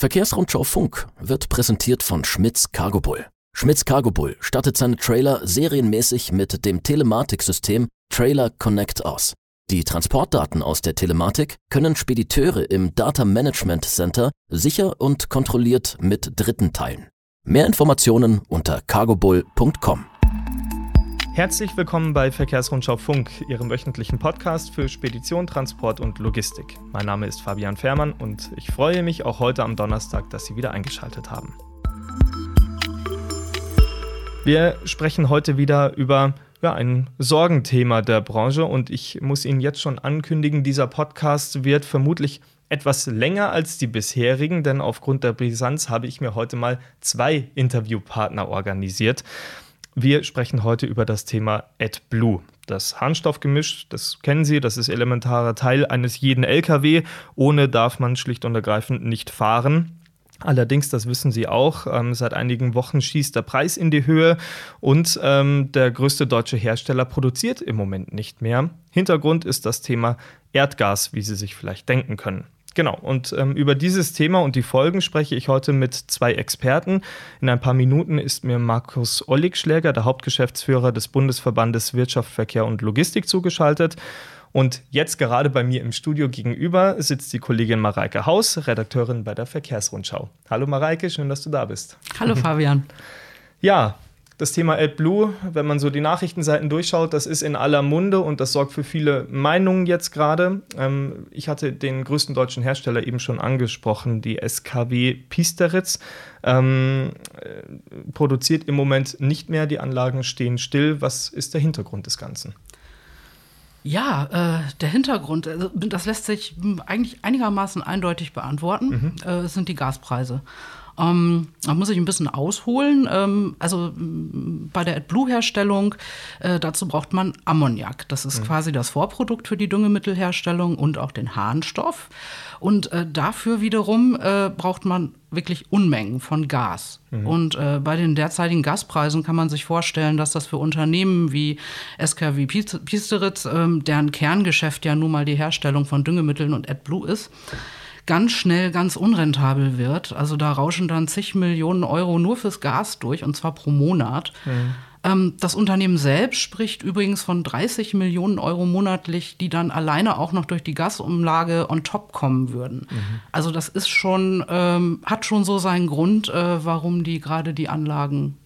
Verkehrsrundschau Funk wird präsentiert von Schmitz Cargo Bull. Schmitz Cargo Bull stattet seine Trailer serienmäßig mit dem Telematiksystem Trailer Connect aus. Die Transportdaten aus der Telematik können Spediteure im Data Management Center sicher und kontrolliert mit Dritten teilen. Mehr Informationen unter cargobull.com. Herzlich willkommen bei Verkehrsrundschau Funk, Ihrem wöchentlichen Podcast für Spedition, Transport und Logistik. Mein Name ist Fabian Fährmann und ich freue mich auch heute am Donnerstag, dass Sie wieder eingeschaltet haben. Wir sprechen heute wieder über ja, ein Sorgenthema der Branche und ich muss Ihnen jetzt schon ankündigen, dieser Podcast wird vermutlich etwas länger als die bisherigen, denn aufgrund der Brisanz habe ich mir heute mal zwei Interviewpartner organisiert. Wir sprechen heute über das Thema AdBlue. Das Harnstoffgemisch, das kennen Sie, das ist elementarer Teil eines jeden LKW. Ohne darf man schlicht und ergreifend nicht fahren. Allerdings, das wissen Sie auch, ähm, seit einigen Wochen schießt der Preis in die Höhe und ähm, der größte deutsche Hersteller produziert im Moment nicht mehr. Hintergrund ist das Thema Erdgas, wie Sie sich vielleicht denken können. Genau, und ähm, über dieses Thema und die Folgen spreche ich heute mit zwei Experten. In ein paar Minuten ist mir Markus Olligschläger, der Hauptgeschäftsführer des Bundesverbandes Wirtschaft, Verkehr und Logistik, zugeschaltet. Und jetzt gerade bei mir im Studio gegenüber sitzt die Kollegin Mareike Haus, Redakteurin bei der Verkehrsrundschau. Hallo Mareike, schön, dass du da bist. Hallo Fabian. Ja, das Thema AdBlue, wenn man so die Nachrichtenseiten durchschaut, das ist in aller Munde und das sorgt für viele Meinungen jetzt gerade. Ähm, ich hatte den größten deutschen Hersteller eben schon angesprochen, die SKW Pisteritz. Ähm, äh, produziert im Moment nicht mehr, die Anlagen stehen still. Was ist der Hintergrund des Ganzen? Ja, äh, der Hintergrund, also das lässt sich eigentlich einigermaßen eindeutig beantworten, mhm. äh, sind die Gaspreise. Ähm, da muss ich ein bisschen ausholen. Ähm, also bei der AdBlue-Herstellung, äh, dazu braucht man Ammoniak. Das ist mhm. quasi das Vorprodukt für die Düngemittelherstellung und auch den Harnstoff. Und äh, dafür wiederum äh, braucht man wirklich Unmengen von Gas. Mhm. Und äh, bei den derzeitigen Gaspreisen kann man sich vorstellen, dass das für Unternehmen wie SKW Piesteritz, ähm, deren Kerngeschäft ja nun mal die Herstellung von Düngemitteln und AdBlue ist, ganz schnell ganz unrentabel wird. Also da rauschen dann zig Millionen Euro nur fürs Gas durch, und zwar pro Monat. Mhm. Ähm, das Unternehmen selbst spricht übrigens von 30 Millionen Euro monatlich, die dann alleine auch noch durch die Gasumlage on top kommen würden. Mhm. Also das ist schon, ähm, hat schon so seinen Grund, äh, warum die gerade die Anlagen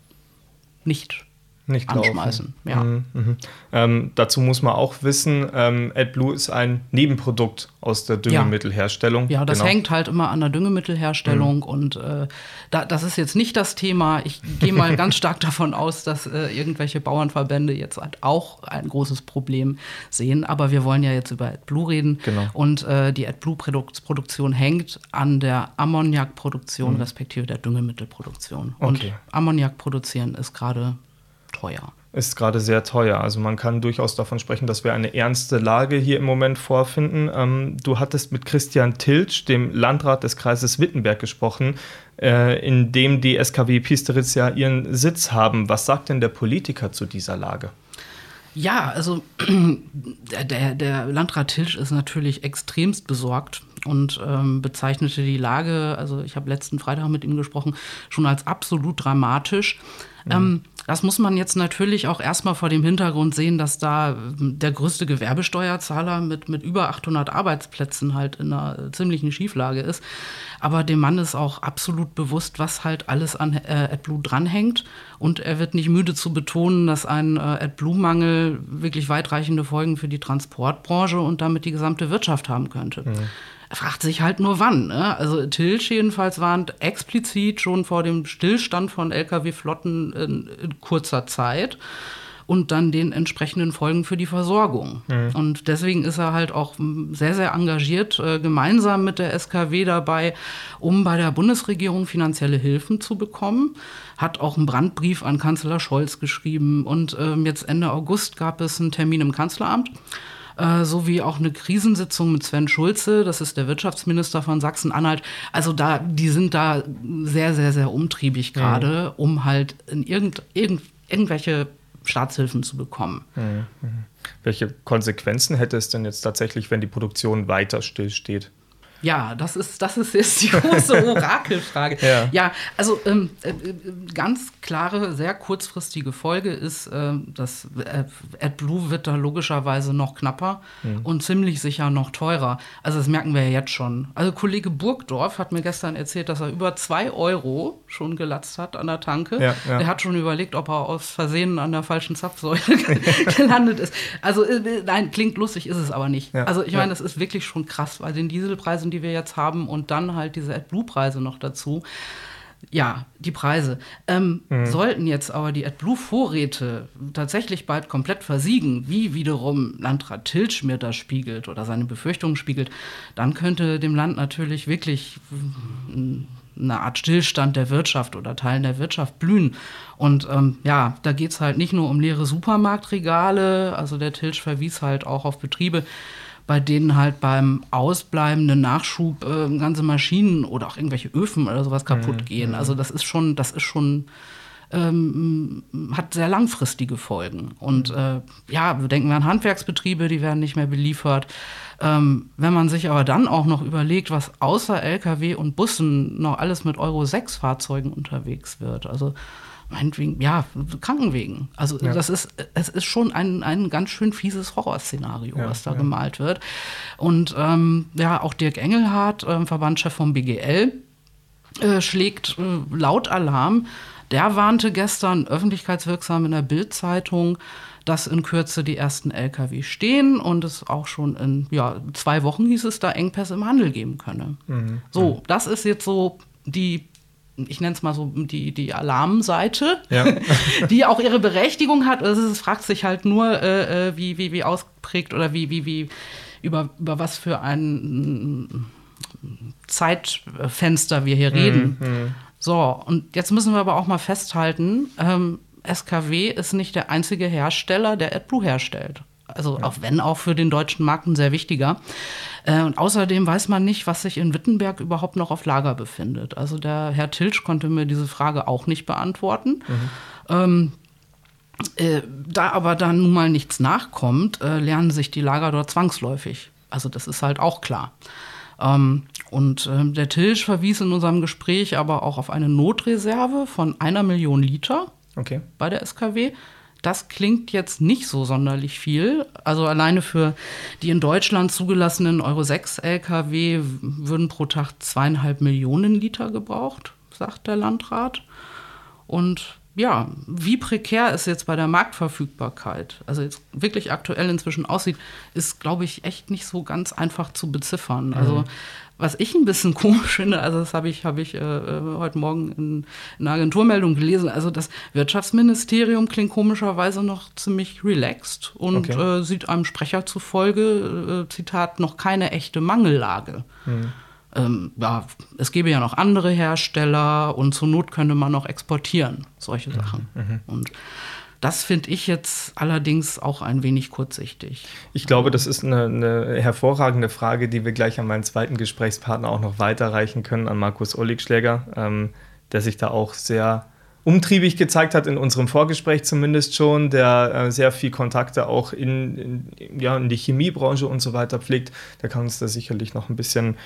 nicht nicht anschmeißen. Ja. Mhm, mh. ähm, dazu muss man auch wissen, ähm, AdBlue ist ein Nebenprodukt aus der Düngemittelherstellung. Ja, ja das genau. hängt halt immer an der Düngemittelherstellung mhm. und äh, da, das ist jetzt nicht das Thema. Ich gehe mal ganz stark davon aus, dass äh, irgendwelche Bauernverbände jetzt halt auch ein großes Problem sehen. Aber wir wollen ja jetzt über AdBlue reden genau. und äh, die AdBlue-Produktion hängt an der Ammoniakproduktion mhm. respektive der Düngemittelproduktion. Okay. Und Ammoniak produzieren ist gerade teuer. Ist gerade sehr teuer. Also man kann durchaus davon sprechen, dass wir eine ernste Lage hier im Moment vorfinden. Ähm, du hattest mit Christian Tiltsch, dem Landrat des Kreises Wittenberg, gesprochen, äh, in dem die SKW Piesteritz ja ihren Sitz haben. Was sagt denn der Politiker zu dieser Lage? Ja, also der, der Landrat Tilsch ist natürlich extremst besorgt und ähm, bezeichnete die Lage, also ich habe letzten Freitag mit ihm gesprochen, schon als absolut dramatisch. Mhm. Ähm, das muss man jetzt natürlich auch erstmal vor dem Hintergrund sehen, dass da ähm, der größte Gewerbesteuerzahler mit, mit über 800 Arbeitsplätzen halt in einer ziemlichen Schieflage ist. Aber dem Mann ist auch absolut bewusst, was halt alles an äh, AdBlue dranhängt. Und er wird nicht müde zu betonen, dass ein äh, AdBlue-Mangel wirklich weitreichende Folgen für die Transportbranche und damit die gesamte Wirtschaft haben könnte. Mhm. Fragt sich halt nur wann. Ne? Also Tilsch jedenfalls warnt explizit schon vor dem Stillstand von Lkw-Flotten in, in, kurzer Zeit und dann den entsprechenden Folgen für die Versorgung. Mhm. Und deswegen ist er halt auch sehr, sehr engagiert, äh, gemeinsam mit der SKW dabei, um bei der Bundesregierung finanzielle Hilfen zu bekommen. Hat auch einen Brandbrief an Kanzler Scholz geschrieben und äh, jetzt Ende August gab es einen Termin im Kanzleramt äh, sowie auch eine Krisensitzung mit Sven Schulze, das ist der Wirtschaftsminister von Sachsen-Anhalt. Also da, die sind da sehr, sehr, sehr umtriebig gerade, mhm. um halt in irgend, irgend, irgendwelche Staatshilfen zu bekommen. Mhm. Welche Konsequenzen hätte es denn jetzt tatsächlich, wenn die Produktion weiter stillsteht? Ja, das ist, das ist jetzt die große Orakelfrage. ja. ja, also ähm, äh, ganz klare, sehr kurzfristige Folge ist, äh, dass äh, AdBlue wird da logischerweise noch knapper mhm. und ziemlich sicher noch teurer. Also das merken wir ja jetzt schon. Also Kollege Burgdorf hat mir gestern erzählt, dass er über zwei Euro schon gelatzt hat an der Tanke. Ja, ja. Er hat schon überlegt, ob er aus Versehen an der falschen Zapfsäule gelandet ist. Also äh, nein, klingt lustig, ist es aber nicht. Ja, also ich meine, das ist wirklich schon krass bei den Dieselpreisen, die wir jetzt haben und dann halt diese AdBlue-Preise noch dazu. Ja, die Preise. Ähm, mhm. Sollten jetzt aber die AdBlue-Vorräte tatsächlich bald komplett versiegen, wie wiederum Landrat Tilsch mir das spiegelt oder seine Befürchtungen spiegelt, dann könnte dem Land natürlich wirklich eine Art Stillstand der Wirtschaft oder Teilen der Wirtschaft blühen. Und ähm, ja, da geht es halt nicht nur um leere Supermarktregale, also der Tilsch verwies halt auch auf Betriebe, bei denen halt beim ausbleibenden Nachschub äh, ganze Maschinen oder auch irgendwelche Öfen oder sowas kaputt mhm. gehen. Also das ist schon, das ist schon ähm, hat sehr langfristige Folgen. Und mhm. äh, ja, wir denken an Handwerksbetriebe, die werden nicht mehr beliefert. Ähm, wenn man sich aber dann auch noch überlegt, was außer Lkw und Bussen noch alles mit Euro 6 Fahrzeugen unterwegs wird. Also meinetwegen, ja, Krankenwegen. Also ja. das ist, es ist schon ein, ein ganz schön fieses Horrorszenario, ja, was da ja. gemalt wird. Und ähm, ja, auch Dirk Engelhardt, äh, Verbandschef vom BGL, äh, schlägt äh, laut Alarm. Der warnte gestern öffentlichkeitswirksam in der Bild-Zeitung, dass in Kürze die ersten Lkw stehen und es auch schon in ja, zwei Wochen hieß es da Engpässe im Handel geben könne. Mhm. So, das ist jetzt so die ich nenne es mal so die, die Alarmseite, ja. die auch ihre Berechtigung hat. Also es fragt sich halt nur, äh, äh, wie, wie, wie ausprägt oder wie, wie, wie über, über was für ein Zeitfenster wir hier mhm. reden. Mhm. So, und jetzt müssen wir aber auch mal festhalten, ähm, SKW ist nicht der einzige Hersteller, der AdBlue herstellt. Also ja. auch wenn auch für den deutschen Markt ein sehr wichtiger. Äh, und außerdem weiß man nicht, was sich in Wittenberg überhaupt noch auf Lager befindet. Also der Herr Tilsch konnte mir diese Frage auch nicht beantworten. Mhm. Ähm, äh, da aber dann nun mal nichts nachkommt, äh, lernen sich die Lager dort zwangsläufig. Also das ist halt auch klar. Ähm, und äh, der Tilsch verwies in unserem Gespräch aber auch auf eine Notreserve von einer Million Liter okay. bei der SKW. Das klingt jetzt nicht so sonderlich viel. Also alleine für die in Deutschland zugelassenen Euro 6 Lkw würden pro Tag zweieinhalb Millionen Liter gebraucht, sagt der Landrat. Und ja, wie prekär es jetzt bei der Marktverfügbarkeit, also jetzt wirklich aktuell inzwischen aussieht, ist, glaube ich, echt nicht so ganz einfach zu beziffern. Also mhm. Was ich ein bisschen komisch finde, also das habe ich, hab ich äh, äh, heute Morgen in, in einer Agenturmeldung gelesen, also das Wirtschaftsministerium klingt komischerweise noch ziemlich relaxed und okay. äh, sieht einem Sprecher zufolge, äh, Zitat, noch keine echte Mangellage. Mhm. Ähm, ja, es gäbe ja noch andere Hersteller und zur Not könnte man noch exportieren, solche mhm. Sachen. Mhm. Und das finde ich jetzt allerdings auch ein wenig kurzsichtig. Ich glaube, das ist eine, eine, hervorragende Frage, die wir gleich an meinen zweiten Gesprächspartner auch noch weiterreichen können, an Markus Olligschläger, ähm, der sich da auch sehr umtriebig gezeigt hat, in unserem Vorgespräch zumindest schon, der äh, sehr viel Kontakte auch in, in, ja, in die Chemiebranche und so weiter pflegt. Der kann uns da sicherlich noch ein bisschen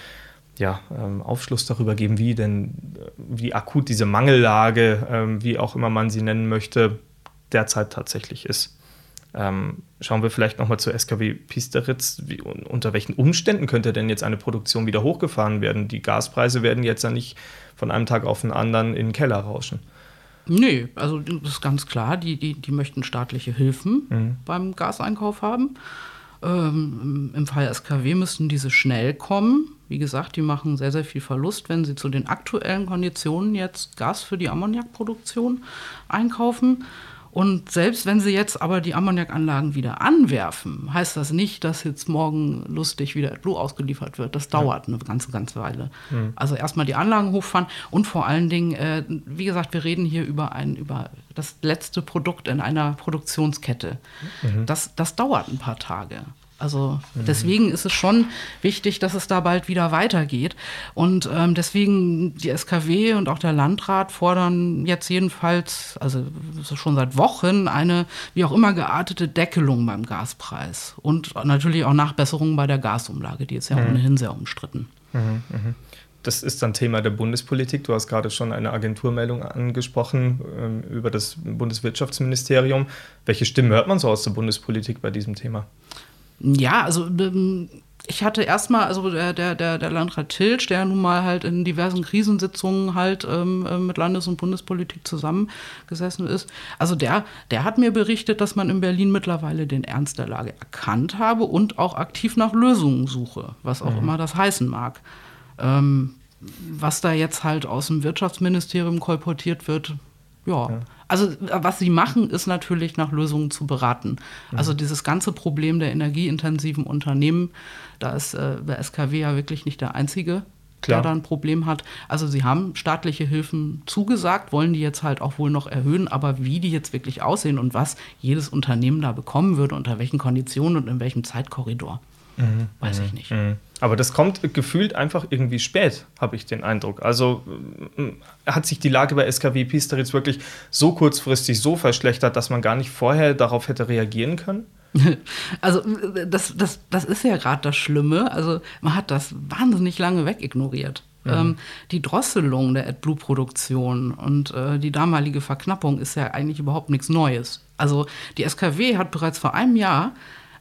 ja, ähm, Aufschluss darüber geben, wie denn, wie akut diese Mangellage, ähm, wie auch immer man sie nennen möchte, derzeit tatsächlich ist. Ähm, schauen wir vielleicht nochmal zur SKW Pisteritz. Wie, unter welchen Umständen könnte denn jetzt eine Produktion wieder hochgefahren werden? Die Gaspreise werden jetzt ja nicht von einem Tag auf den anderen in den Keller rauschen. Nee, also das ist ganz klar, die, die, die möchten staatliche Hilfen mhm. beim Gaseinkauf haben. Ähm, Im Fall SKW müssten diese schnell kommen. Wie gesagt, die machen sehr, sehr viel Verlust, wenn sie zu den aktuellen Konditionen jetzt Gas für die Ammoniakproduktion einkaufen. Und selbst wenn sie jetzt aber die Ammoniakanlagen wieder anwerfen, heißt das nicht, dass jetzt morgen lustig wieder Blue ausgeliefert wird. Das dauert ja. eine ganze, ganze Weile. Mhm. Also erstmal die Anlagen hochfahren und vor allen Dingen, äh, wie gesagt, wir reden hier über ein, über das letzte Produkt in einer Produktionskette. Mhm. Das, das dauert ein paar Tage. Also mhm. deswegen ist es schon wichtig, dass es da bald wieder weitergeht. Und ähm, deswegen die SKW und auch der Landrat fordern jetzt jedenfalls, also schon seit Wochen, eine wie auch immer geartete Deckelung beim Gaspreis. Und natürlich auch Nachbesserungen bei der Gasumlage, die ist ja mhm. ohnehin sehr umstritten. Mhm, mh. Das ist dann Thema der Bundespolitik. Du hast gerade schon eine Agenturmeldung angesprochen ähm, über das Bundeswirtschaftsministerium. Welche Stimmen hört man so aus der Bundespolitik bei diesem Thema? Ja, also ähm, ich hatte erstmal, also der, der, der, Landrat Tilsch, der nun mal halt in diversen Krisensitzungen halt ähm, äh, mit Landes- und Bundespolitik zusammengesessen ist, also der, der hat mir berichtet, dass man in Berlin mittlerweile den Ernst der Lage erkannt habe und auch aktiv nach Lösungen suche, was auch mhm. immer das heißen mag. Ähm, was da jetzt halt aus dem Wirtschaftsministerium kolportiert wird, ja. ja. Also was sie machen, ist natürlich nach Lösungen zu beraten. Mhm. Also dieses ganze Problem der energieintensiven Unternehmen, da ist äh, der SKW ja wirklich nicht der einzige, Klar. der da ein Problem hat. Also sie haben staatliche Hilfen zugesagt, wollen die jetzt halt auch wohl noch erhöhen, aber wie die jetzt wirklich aussehen und was jedes Unternehmen da bekommen würde, unter welchen Konditionen und in welchem Zeitkorridor, mhm. weiß ich mhm. nicht. Mhm. Aber das kommt gefühlt einfach irgendwie spät, habe ich den Eindruck. Also äh, hat sich die Lage bei SKW Pisteritz wirklich so kurzfristig so verschlechtert, dass man gar nicht vorher darauf hätte reagieren können? Also das, das, das ist ja gerade das Schlimme. Also man hat das wahnsinnig lange wegignoriert. Mhm. Ähm, die Drosselung der AdBlue-Produktion und äh, die damalige Verknappung ist ja eigentlich überhaupt nichts Neues. Also die SKW hat bereits vor einem Jahr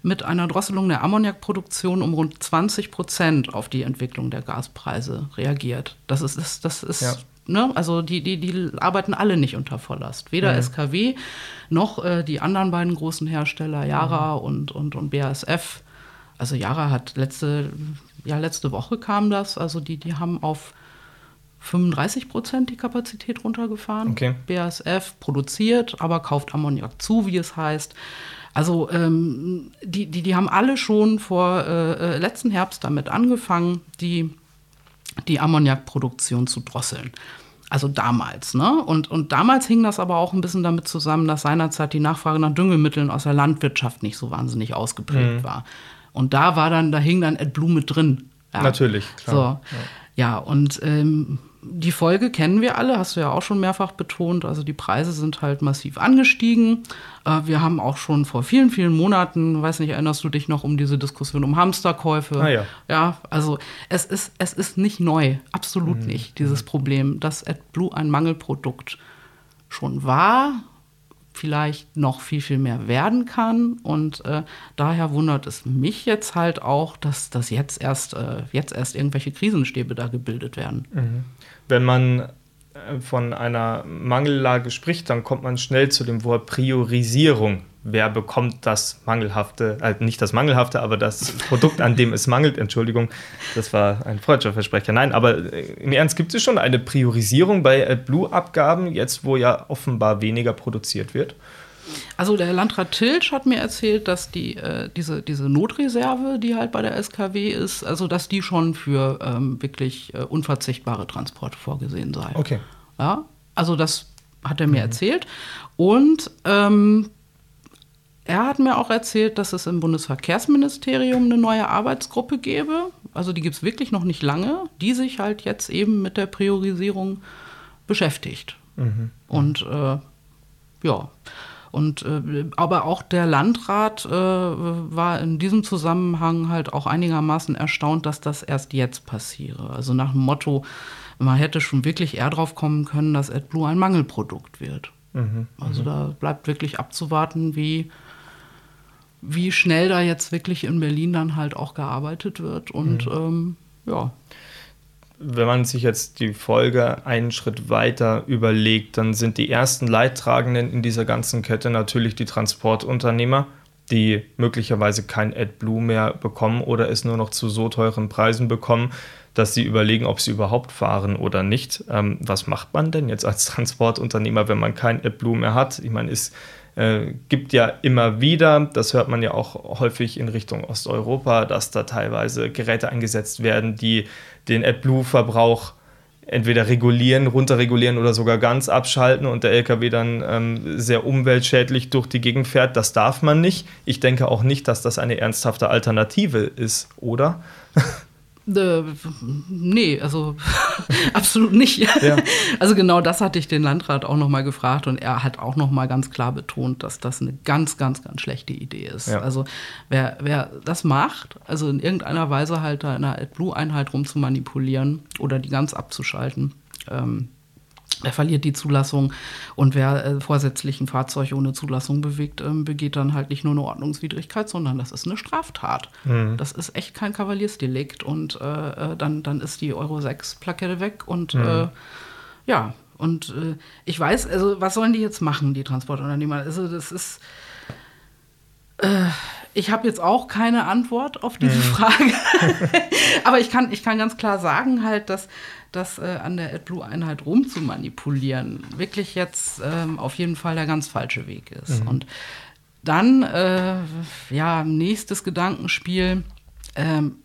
mit einer Drosselung der Ammoniakproduktion um rund 20 Prozent auf die Entwicklung der Gaspreise reagiert. Das ist, das, das ist ja. ne? also die, die, die arbeiten alle nicht unter Volllast. Weder mhm. SKW noch äh, die anderen beiden großen Hersteller, Yara mhm. und, und, und BASF. Also Yara hat letzte, ja, letzte Woche kam das, also die, die haben auf 35 Prozent die Kapazität runtergefahren. Okay. BASF produziert, aber kauft Ammoniak zu, wie es heißt. Also ähm, die, die, die haben alle schon vor äh, äh, letzten Herbst damit angefangen, die, die Ammoniakproduktion zu drosseln. Also damals, ne? Und, und damals hing das aber auch ein bisschen damit zusammen, dass seinerzeit die Nachfrage nach Düngemitteln aus der Landwirtschaft nicht so wahnsinnig ausgeprägt mhm. war. Und da war dann, da hing dann AdBlue mit drin. Ja. Natürlich, klar. So. Ja. ja, und ähm, die Folge kennen wir alle, hast du ja auch schon mehrfach betont. Also die Preise sind halt massiv angestiegen. Äh, wir haben auch schon vor vielen, vielen Monaten, weiß nicht, erinnerst du dich noch um diese Diskussion um Hamsterkäufe? Ah, ja. ja, also es ist, es ist nicht neu, absolut mhm. nicht, dieses Problem, dass AdBlue ein Mangelprodukt schon war, vielleicht noch viel, viel mehr werden kann. Und äh, daher wundert es mich jetzt halt auch, dass, dass jetzt, erst, äh, jetzt erst irgendwelche Krisenstäbe da gebildet werden. Mhm wenn man äh, von einer Mangellage spricht, dann kommt man schnell zu dem Wort Priorisierung. Wer bekommt das Mangelhafte, äh, nicht das Mangelhafte, aber das Produkt, an dem es mangelt, Entschuldigung, das war ein freudscher Versprecher. Nein, aber äh, im Ernst gibt es schon eine Priorisierung bei Blue-Abgaben, jetzt wo ja offenbar weniger produziert wird? Also der Landrat Tilsch hat mir erzählt, dass die, äh, diese, diese Notreserve, die halt bei der SKW ist, also dass die schon für ähm, wirklich äh, unverzichtbare Transporte vorgesehen sei. Okay. Ja, also das hat er mir mhm. erzählt. Und ähm, er hat mir auch erzählt, dass es im Bundesverkehrsministerium eine neue Arbeitsgruppe gäbe. Also die gibt es wirklich noch nicht lange, die sich halt jetzt eben mit der Priorisierung beschäftigt. Mhm. Und äh, ja. Und äh, aber auch der Landrat äh, war in diesem Zusammenhang halt auch einigermaßen erstaunt, dass das erst jetzt passiere. Also nach dem Motto, man hätte schon wirklich eher drauf kommen können, dass AdBlue ein Mangelprodukt wird. Mhm, also mhm. da bleibt wirklich abzuwarten, wie, wie schnell da jetzt wirklich in Berlin dann halt auch gearbeitet wird. Und mhm. ähm, ja wenn man sich jetzt die Folge einen Schritt weiter überlegt, dann sind die ersten Leidtragenden in dieser ganzen Kette natürlich die Transportunternehmer, die möglicherweise kein AdBlue mehr bekommen oder es nur noch zu so teuren Preisen bekommen, dass sie überlegen, ob sie überhaupt fahren oder nicht. Ähm, was macht man denn jetzt als Transportunternehmer, wenn man kein AdBlue mehr hat? Ich meine, es äh, gibt ja immer wieder, das hört man ja auch häufig in Richtung Osteuropa, dass da teilweise Geräte eingesetzt werden, die den AdBlue-Verbrauch entweder regulieren, runterregulieren oder sogar ganz abschalten und der LKW dann ähm, sehr umweltschädlich durch die Gegend fährt. Das darf man nicht. Ich denke auch nicht, dass das eine ernsthafte Alternative ist, oder? Äh, nee, also absolut nicht. Ja. Also genau das hatte ich den Landrat auch noch mal gefragt und er hat auch noch mal ganz klar betont, dass das eine ganz, ganz, ganz schlechte Idee ist. Ja. Also wer, wer das macht, also in irgendeiner Weise halt da in einer AdBlue-Einheit rumzumanipulieren oder die ganz abzuschalten, ähm, er verliert die Zulassung und wer äh, vorsätzlich ein Fahrzeug ohne Zulassung bewegt, ähm, begeht dann halt nicht nur eine Ordnungswidrigkeit, sondern das ist eine Straftat. Mhm. Das ist echt kein Kavaliersdelikt und äh, äh dann, dann ist die Euro 6 Plakette weg und mhm. äh, ja, und äh, ich weiß, also was sollen die jetzt machen, die Transportunternehmer? Also das ist äh, ich habe jetzt auch keine Antwort auf diese mhm. Frage. Aber ich kann, ich kann ganz klar sagen, halt, dass das äh, an der AdBlue-Einheit rumzumanipulieren wirklich jetzt ähm, auf jeden Fall der ganz falsche Weg ist. Mhm. Und dann, äh, ja, nächstes Gedankenspiel. Ähm,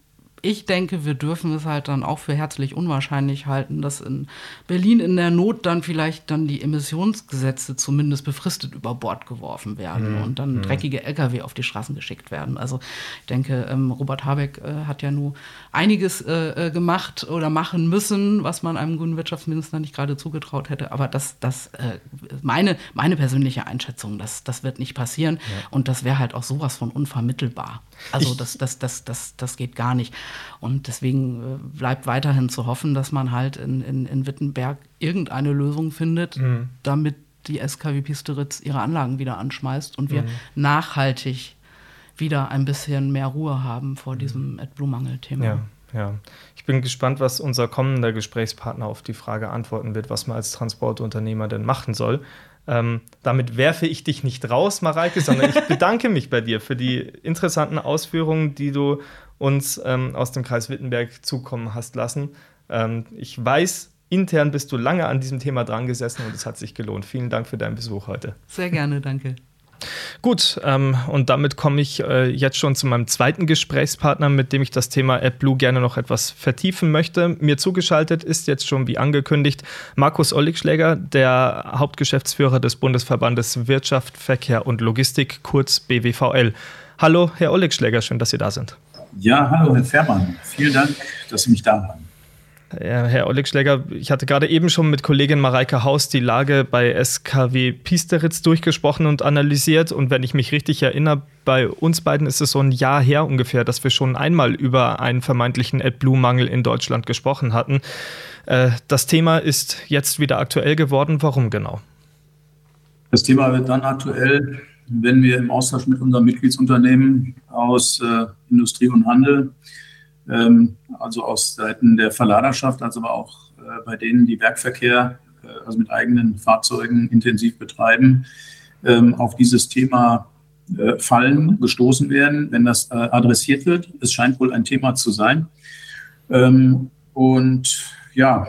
ich denke, wir dürfen es halt dann auch für herzlich unwahrscheinlich halten, dass in Berlin in der Not dann vielleicht dann die Emissionsgesetze zumindest befristet über Bord geworfen werden mhm. und dann mhm. dreckige Lkw auf die Straßen geschickt werden. Also ich denke, ähm, Robert Habeck äh, hat ja nur einiges äh, äh, gemacht oder machen müssen, was man einem guten Wirtschaftsminister nicht gerade zugetraut hätte. Aber das, das äh, meine, meine persönliche Einschätzung, das, das wird nicht passieren ja. und das wäre halt auch sowas von unvermittelbar. Also das, das, das, das, das geht gar nicht. Und deswegen äh, bleibt weiterhin zu hoffen, dass man halt in, in, in Wittenberg irgendeine Lösung findet, mhm. damit die SKW Pisteritz ihre Anlagen wieder anschmeißt und wir mhm. nachhaltig wieder ein bisschen mehr Ruhe haben vor mhm. diesem AdBlue-Mangel-Thema. Ja. Ja, ich bin gespannt, was unser kommender Gesprächspartner auf die Frage antworten wird, was man als Transportunternehmer denn machen soll. Ähm, damit werfe ich dich nicht raus, Mareike, sondern ich bedanke mich bei dir für die interessanten Ausführungen, die du uns ähm, aus dem Kreis Wittenberg zukommen hast lassen. Ähm, ich weiß, intern bist du lange an diesem Thema dran gesessen und es hat sich gelohnt. Vielen Dank für deinen Besuch heute. Sehr gerne, danke. Gut, ähm, und damit komme ich äh, jetzt schon zu meinem zweiten Gesprächspartner, mit dem ich das Thema AdBlue gerne noch etwas vertiefen möchte. Mir zugeschaltet ist jetzt schon, wie angekündigt, Markus Olligschläger, der Hauptgeschäftsführer des Bundesverbandes Wirtschaft, Verkehr und Logistik, kurz BWVL. Hallo, Herr Olligschläger, schön, dass Sie da sind. Ja, hallo, Herr Fährmann. Vielen Dank, dass Sie mich da haben. Ja, Herr Olligschläger, ich hatte gerade eben schon mit Kollegin Mareike Haus die Lage bei SKW Piesteritz durchgesprochen und analysiert. Und wenn ich mich richtig erinnere, bei uns beiden ist es so ein Jahr her ungefähr, dass wir schon einmal über einen vermeintlichen AdBlue-Mangel in Deutschland gesprochen hatten. Äh, das Thema ist jetzt wieder aktuell geworden. Warum genau? Das Thema wird dann aktuell, wenn wir im Austausch mit unserem Mitgliedsunternehmen aus äh, Industrie und Handel ähm, also aus Seiten der Verladerschaft, als aber auch äh, bei denen, die Werkverkehr, äh, also mit eigenen Fahrzeugen intensiv betreiben, ähm, auf dieses Thema äh, fallen, gestoßen werden, wenn das adressiert wird. Es scheint wohl ein Thema zu sein. Ähm, und ja,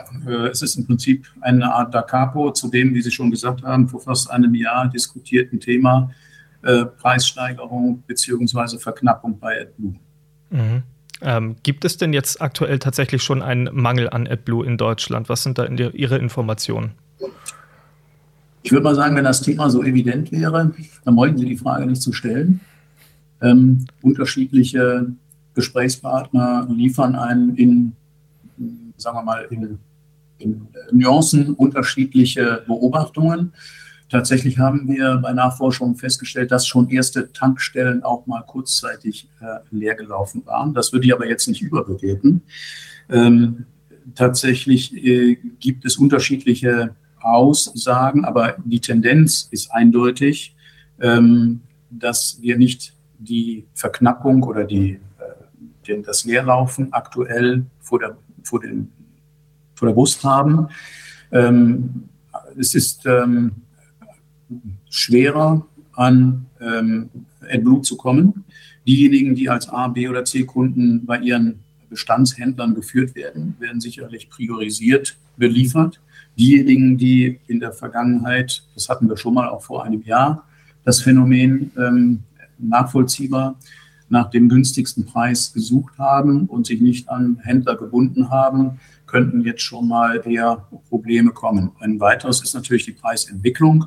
es ist im Prinzip eine Art Da Capo zu dem, wie Sie schon gesagt haben, vor fast einem Jahr diskutierten Thema Preissteigerung bzw. Verknappung bei AdBlue. Mhm. Ähm, gibt es denn jetzt aktuell tatsächlich schon einen Mangel an AdBlue in Deutschland? Was sind da in der, Ihre Informationen? Ich würde mal sagen, wenn das Thema so evident wäre, dann wollten Sie die Frage nicht zu stellen. Ähm, unterschiedliche Gesprächspartner liefern einen in, sagen wir mal, in, in Nuancen unterschiedliche Beobachtungen. Tatsächlich haben wir bei Nachforschungen festgestellt, dass schon erste Tankstellen auch mal kurzzeitig äh, leer gelaufen waren. Das würde ich aber jetzt nicht überbewerten. Ähm, tatsächlich äh, gibt es unterschiedliche Aussagen, aber die Tendenz ist eindeutig, ähm, dass wir nicht die Verknappung oder die, äh, den, das Leerlaufen aktuell vor der, vor, den, vor der Brust haben. Ähm, es ist ähm, schwerer an ähm, AdBlue zu kommen. Diejenigen, die als A, B oder C-Kunden bei ihren Bestandshändlern geführt werden, werden sicherlich priorisiert beliefert. Diejenigen, die in der Vergangenheit, das hatten wir schon mal auch vor einem Jahr, das Phänomen ähm, nachvollziehbar nach dem günstigsten Preis gesucht haben und sich nicht an Händler gebunden haben, könnten jetzt schon mal eher Probleme kommen. Ein weiteres ist natürlich die Preisentwicklung.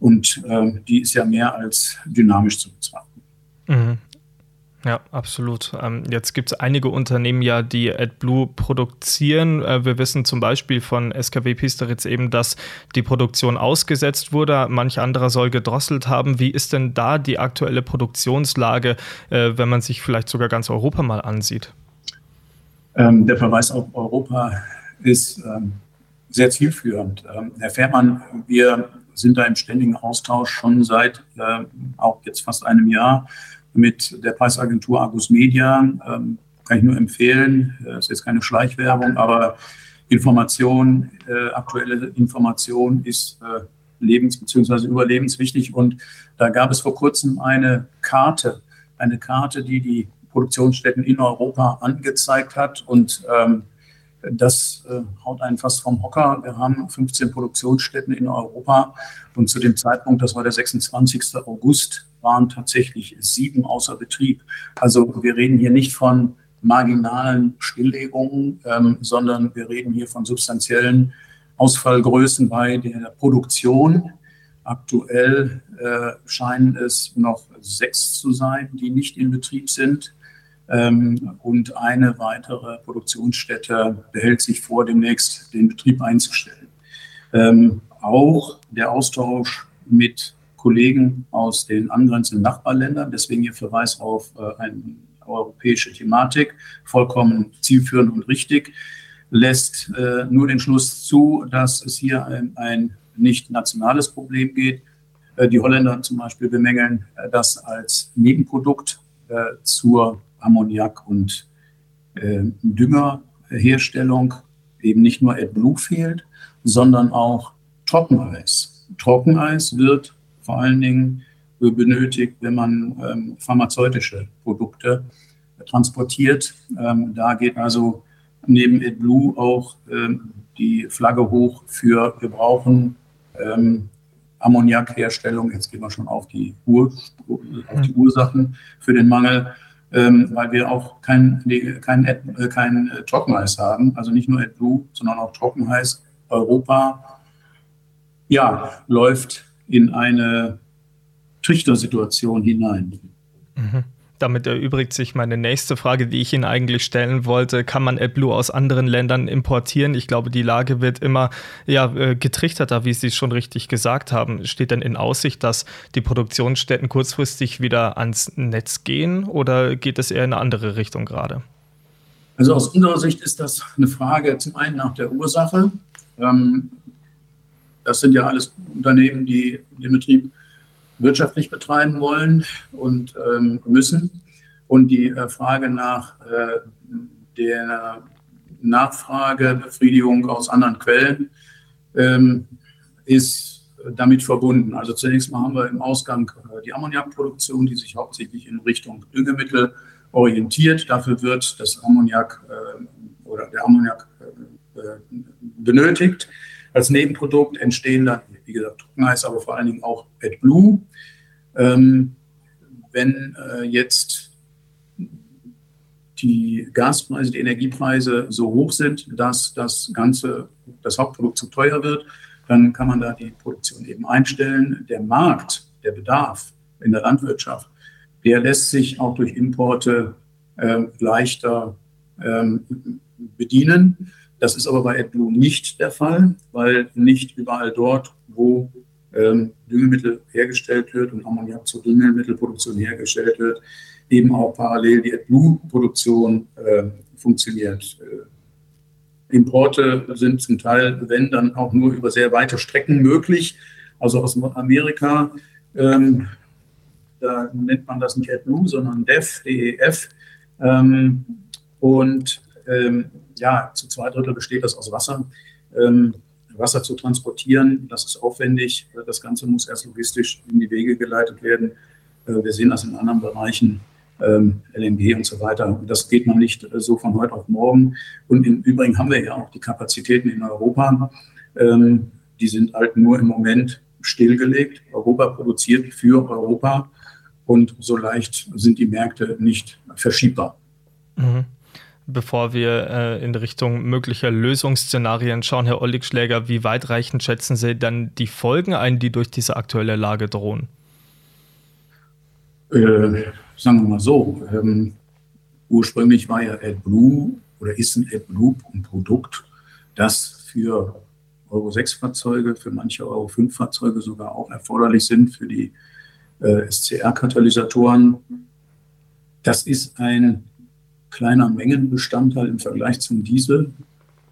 Und äh, die ist ja mehr als dynamisch zu betrachten. Mhm. Ja, absolut. Ähm, jetzt gibt es einige Unternehmen ja, die AdBlue produzieren. Äh, wir wissen zum Beispiel von SKW Pisteritz eben, dass die Produktion ausgesetzt wurde. Manch anderer soll gedrosselt haben. Wie ist denn da die aktuelle Produktionslage, äh, wenn man sich vielleicht sogar ganz Europa mal ansieht? Ähm, der Verweis auf Europa ist ähm, sehr zielführend. Ähm, Herr Fährmann, wir sind da im ständigen Austausch schon seit äh, auch jetzt fast einem Jahr mit der Preisagentur Argus Media. Ähm, kann ich nur empfehlen. Es äh, ist jetzt keine Schleichwerbung, aber Information, äh, aktuelle Information ist äh, lebens- bzw. überlebenswichtig. Und da gab es vor kurzem eine Karte, eine Karte, die die Produktionsstätten in Europa angezeigt hat. Und ähm, das äh, haut einen fast vom Hocker. Wir haben 15 Produktionsstätten in Europa und zu dem Zeitpunkt, das war der 26. August, waren tatsächlich sieben außer Betrieb. Also wir reden hier nicht von marginalen Stilllegungen, ähm, sondern wir reden hier von substanziellen Ausfallgrößen bei der Produktion. Aktuell äh, scheinen es noch sechs zu sein, die nicht in Betrieb sind. Ähm, und eine weitere Produktionsstätte behält sich vor, demnächst den Betrieb einzustellen. Ähm, auch der Austausch mit Kollegen aus den angrenzenden Nachbarländern, deswegen Ihr Verweis auf äh, eine europäische Thematik, vollkommen zielführend und richtig, lässt äh, nur den Schluss zu, dass es hier ein, ein nicht nationales Problem geht. Äh, die Holländer zum Beispiel bemängeln das als Nebenprodukt zur Ammoniak- und äh, Düngerherstellung eben nicht nur AdBlue fehlt, sondern auch Trockeneis. Trockeneis wird vor allen Dingen benötigt, wenn man ähm, pharmazeutische Produkte transportiert. Ähm, da geht also neben AdBlue auch ähm, die Flagge hoch für wir brauchen ähm, Ammoniakherstellung. Jetzt gehen wir schon auf die, Ur auf die Ursachen für den Mangel ähm, weil wir auch kein, kein, äh, kein äh, Trockeneis haben, also nicht nur AdBlue, sondern auch Trockenheiß. Europa ja, läuft in eine Trichtersituation hinein. Mhm. Damit erübrigt sich meine nächste Frage, die ich Ihnen eigentlich stellen wollte. Kann man AdBlue aus anderen Ländern importieren? Ich glaube, die Lage wird immer ja, äh, getrichterter, wie Sie es schon richtig gesagt haben. Steht denn in Aussicht, dass die Produktionsstätten kurzfristig wieder ans Netz gehen oder geht es eher in eine andere Richtung gerade? Also aus unserer Sicht ist das eine Frage zum einen nach der Ursache. Ähm, das sind ja alles Unternehmen, die den Betrieb wirtschaftlich betreiben wollen und ähm, müssen. Und die äh, Frage nach äh, der Nachfragebefriedigung aus anderen Quellen ähm, ist damit verbunden. Also zunächst mal haben wir im Ausgang äh, die Ammoniakproduktion, die sich hauptsächlich in Richtung Düngemittel orientiert. Dafür wird das Ammoniak äh, oder der Ammoniak äh, benötigt. Als Nebenprodukt entstehen dann, wie gesagt, Trockeneis, aber vor allen Dingen auch AdBlue. Ähm, wenn äh, jetzt die Gaspreise, die Energiepreise so hoch sind, dass das ganze, das Hauptprodukt zu teuer wird, dann kann man da die Produktion eben einstellen. Der Markt, der Bedarf in der Landwirtschaft, der lässt sich auch durch Importe äh, leichter ähm, bedienen. Das ist aber bei AdBlue nicht der Fall, weil nicht überall dort, wo ähm, Düngemittel hergestellt wird und Ammoniak zur Düngemittelproduktion hergestellt wird, eben auch parallel die AdBlue-Produktion äh, funktioniert. Importe sind zum Teil, wenn dann auch nur über sehr weite Strecken möglich, also aus Amerika. Ähm, da nennt man das nicht AdBlue, sondern DEF, DEF. Ähm, und ähm, ja, zu zwei Drittel besteht das aus Wasser. Ähm, Wasser zu transportieren, das ist aufwendig. Das Ganze muss erst logistisch in die Wege geleitet werden. Äh, wir sehen das in anderen Bereichen, ähm, LNG und so weiter. Das geht noch nicht äh, so von heute auf morgen. Und im Übrigen haben wir ja auch die Kapazitäten in Europa. Ähm, die sind halt nur im Moment stillgelegt. Europa produziert für Europa und so leicht sind die Märkte nicht verschiebbar. Mhm. Bevor wir äh, in Richtung möglicher Lösungsszenarien schauen, Herr Olligschläger, wie weitreichend schätzen Sie dann die Folgen ein, die durch diese aktuelle Lage drohen? Äh, sagen wir mal so, ähm, ursprünglich war ja AdBlue oder ist ein AdBlue ein Produkt, das für Euro 6 Fahrzeuge, für manche Euro 5 Fahrzeuge sogar auch erforderlich sind für die äh, SCR-Katalysatoren. Das ist ein kleiner Mengenbestandteil im Vergleich zum Diesel.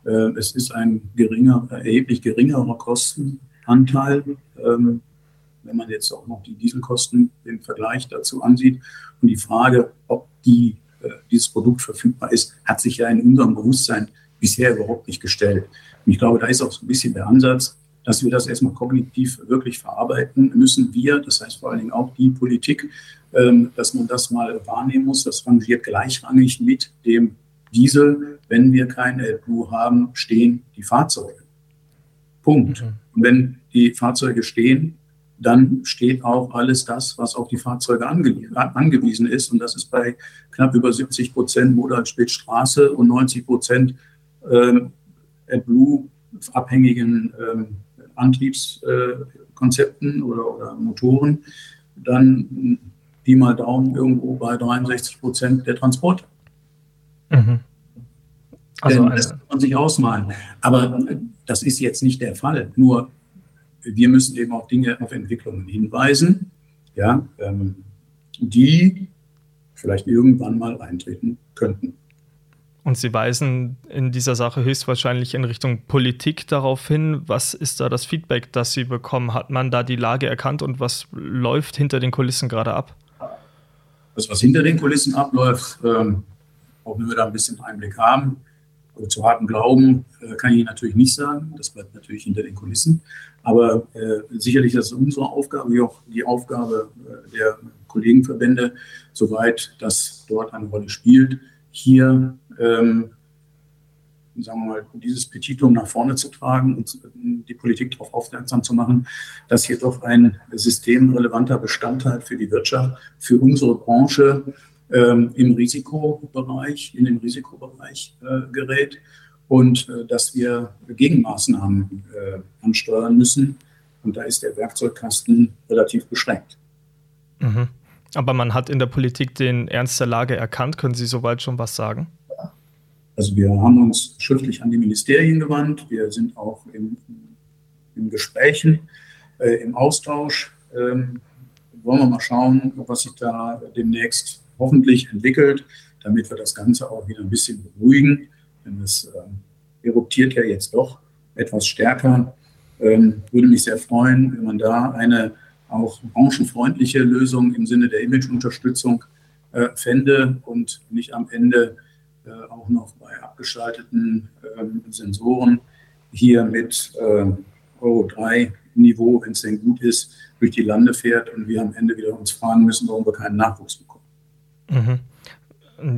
Äh, es ist ein geringer, erheblich geringerer Kostenanteil, ähm, wenn man jetzt auch noch die Dieselkosten im Vergleich dazu ansieht. Und die Frage, ob die, äh, dieses Produkt verfügbar ist, hat sich ja in unserem Bewusstsein bisher überhaupt nicht gestellt. Und ich glaube, da ist auch so ein bisschen der Ansatz, dass wir das erstmal kognitiv wirklich verarbeiten müssen. Wir, das heißt vor allen Dingen auch die Politik, ähm, dass man das mal wahrnehmen muss. Das rangiert gleichrangig mit dem Diesel. Wenn wir keine AdBlue haben, stehen die Fahrzeuge. Punkt. Mhm. Und wenn die Fahrzeuge stehen, dann steht auch alles das, was auf die Fahrzeuge ange angewiesen ist. Und das ist bei knapp über 70 Prozent Modal Straße und 90 Prozent ähm, AdBlue abhängigen ähm, Antriebskonzepten oder, oder Motoren, dann Pi mal Daumen irgendwo bei 63 Prozent der Transporte. Mhm. Also Denn das kann man sich ausmalen. Aber das ist jetzt nicht der Fall. Nur wir müssen eben auch Dinge auf Entwicklungen hinweisen, ja, ähm, die vielleicht irgendwann mal eintreten könnten. Und Sie weisen in dieser Sache höchstwahrscheinlich in Richtung Politik darauf hin. Was ist da das Feedback, das Sie bekommen? Hat man da die Lage erkannt und was läuft hinter den Kulissen gerade ab? Das, was hinter den Kulissen abläuft, ähm, auch wenn wir da ein bisschen Einblick haben, also zu harten Glauben äh, kann ich natürlich nicht sagen. Das bleibt natürlich hinter den Kulissen. Aber äh, sicherlich ist es unsere Aufgabe, wie auch die Aufgabe äh, der Kollegenverbände, soweit das dort eine Rolle spielt, hier ähm, sagen wir mal, dieses Petitum nach vorne zu tragen und die Politik darauf aufmerksam zu machen, dass hier doch ein systemrelevanter Bestandteil für die Wirtschaft, für unsere Branche ähm, im Risikobereich, in den Risikobereich äh, gerät und äh, dass wir Gegenmaßnahmen äh, ansteuern müssen. Und da ist der Werkzeugkasten relativ beschränkt. Mhm. Aber man hat in der Politik den Ernst der Lage erkannt. Können Sie soweit schon was sagen? Also wir haben uns schriftlich an die Ministerien gewandt. Wir sind auch in, in Gesprächen, äh, im Austausch. Ähm, wollen wir mal schauen, was sich da demnächst hoffentlich entwickelt, damit wir das Ganze auch wieder ein bisschen beruhigen. Denn es äh, eruptiert ja jetzt doch etwas stärker. Ähm, würde mich sehr freuen, wenn man da eine auch branchenfreundliche Lösung im Sinne der Imageunterstützung äh, fände und nicht am Ende äh, auch noch bei abgeschalteten äh, Sensoren hier mit äh, Euro 3 Niveau, wenn es denn gut ist, durch die Lande fährt und wir am Ende wieder uns fragen müssen, warum wir keinen Nachwuchs bekommen. Mhm.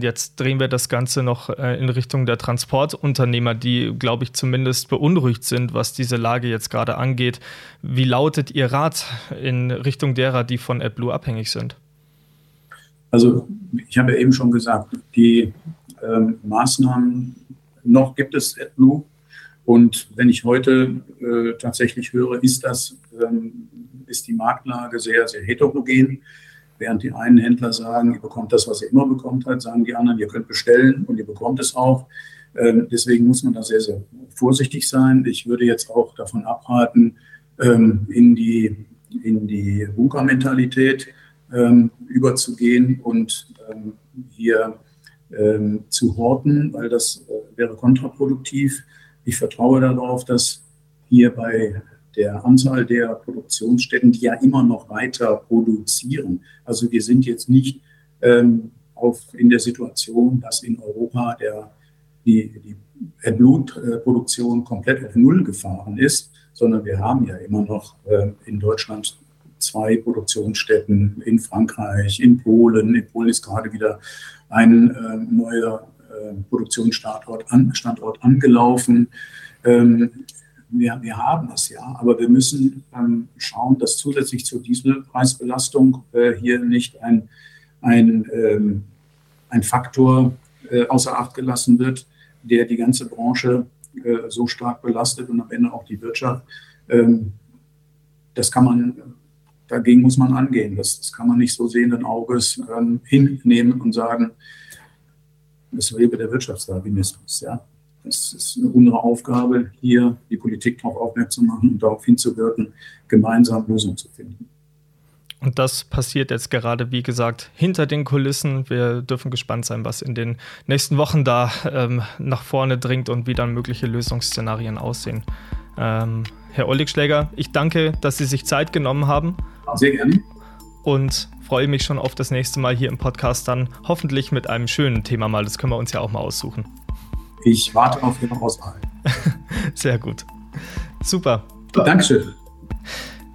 Jetzt drehen wir das Ganze noch äh, in Richtung der Transportunternehmer, die, glaube ich, zumindest beunruhigt sind, was diese Lage jetzt gerade angeht. Wie lautet Ihr Rat in Richtung derer, die von AdBlue abhängig sind? Also, ich habe ja eben schon gesagt, die ähm, Maßnahmen, noch gibt es AdBlue. Und wenn ich heute äh, tatsächlich höre, ist das, ähm, ist die Marktlage sehr, sehr heterogen. Während die einen Händler sagen, ihr bekommt das, was ihr immer bekommt, halt, sagen die anderen, ihr könnt bestellen und ihr bekommt es auch. Ähm, deswegen muss man da sehr, sehr vorsichtig sein. Ich würde jetzt auch davon abraten, ähm, in die, in die Bunkermentalität ähm, überzugehen und hier zu horten, weil das äh, wäre kontraproduktiv. Ich vertraue darauf, dass hier bei der Anzahl der Produktionsstätten, die ja immer noch weiter produzieren. Also wir sind jetzt nicht ähm, auf, in der Situation, dass in Europa der, die, die Blutproduktion komplett auf Null gefahren ist, sondern wir haben ja immer noch äh, in Deutschland zwei Produktionsstätten in Frankreich, in Polen. In Polen ist gerade wieder ein äh, neuer äh, Produktionsstandort an, Standort angelaufen. Ähm, wir, wir haben es ja, aber wir müssen ähm, schauen, dass zusätzlich zur Dieselpreisbelastung äh, hier nicht ein, ein, ähm, ein Faktor äh, außer Acht gelassen wird, der die ganze Branche äh, so stark belastet und am Ende auch die Wirtschaft. Ähm, das kann man dagegen muss man angehen. Das, das kann man nicht so sehenden Auges ähm, hinnehmen und sagen, es lebe der Wirtschaftsdarwinismus. Ja? Es ist unsere Aufgabe, hier die Politik darauf aufmerksam zu machen und darauf hinzuwirken, gemeinsam Lösungen zu finden. Und das passiert jetzt gerade, wie gesagt, hinter den Kulissen. Wir dürfen gespannt sein, was in den nächsten Wochen da ähm, nach vorne dringt und wie dann mögliche Lösungsszenarien aussehen. Ähm, Herr Olligschläger, ich danke, dass Sie sich Zeit genommen haben. Sehr gerne. Und freue mich schon auf das nächste Mal hier im Podcast dann hoffentlich mit einem schönen Thema mal. Das können wir uns ja auch mal aussuchen. Ich warte auf Ihre Auswahl. Sehr gut. Super. Dankeschön.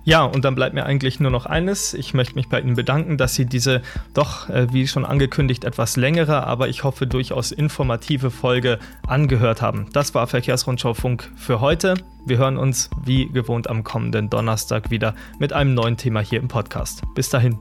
Ja, und dann bleibt mir eigentlich nur noch eines. Ich möchte mich bei Ihnen bedanken, dass Sie diese doch, äh, wie schon angekündigt, etwas längere, aber ich hoffe durchaus informative Folge angehört haben. Das war Verkehrsrundschau Funk für heute. Wir hören uns wie gewohnt am kommenden Donnerstag wieder mit einem neuen Thema hier im Podcast. Bis dahin.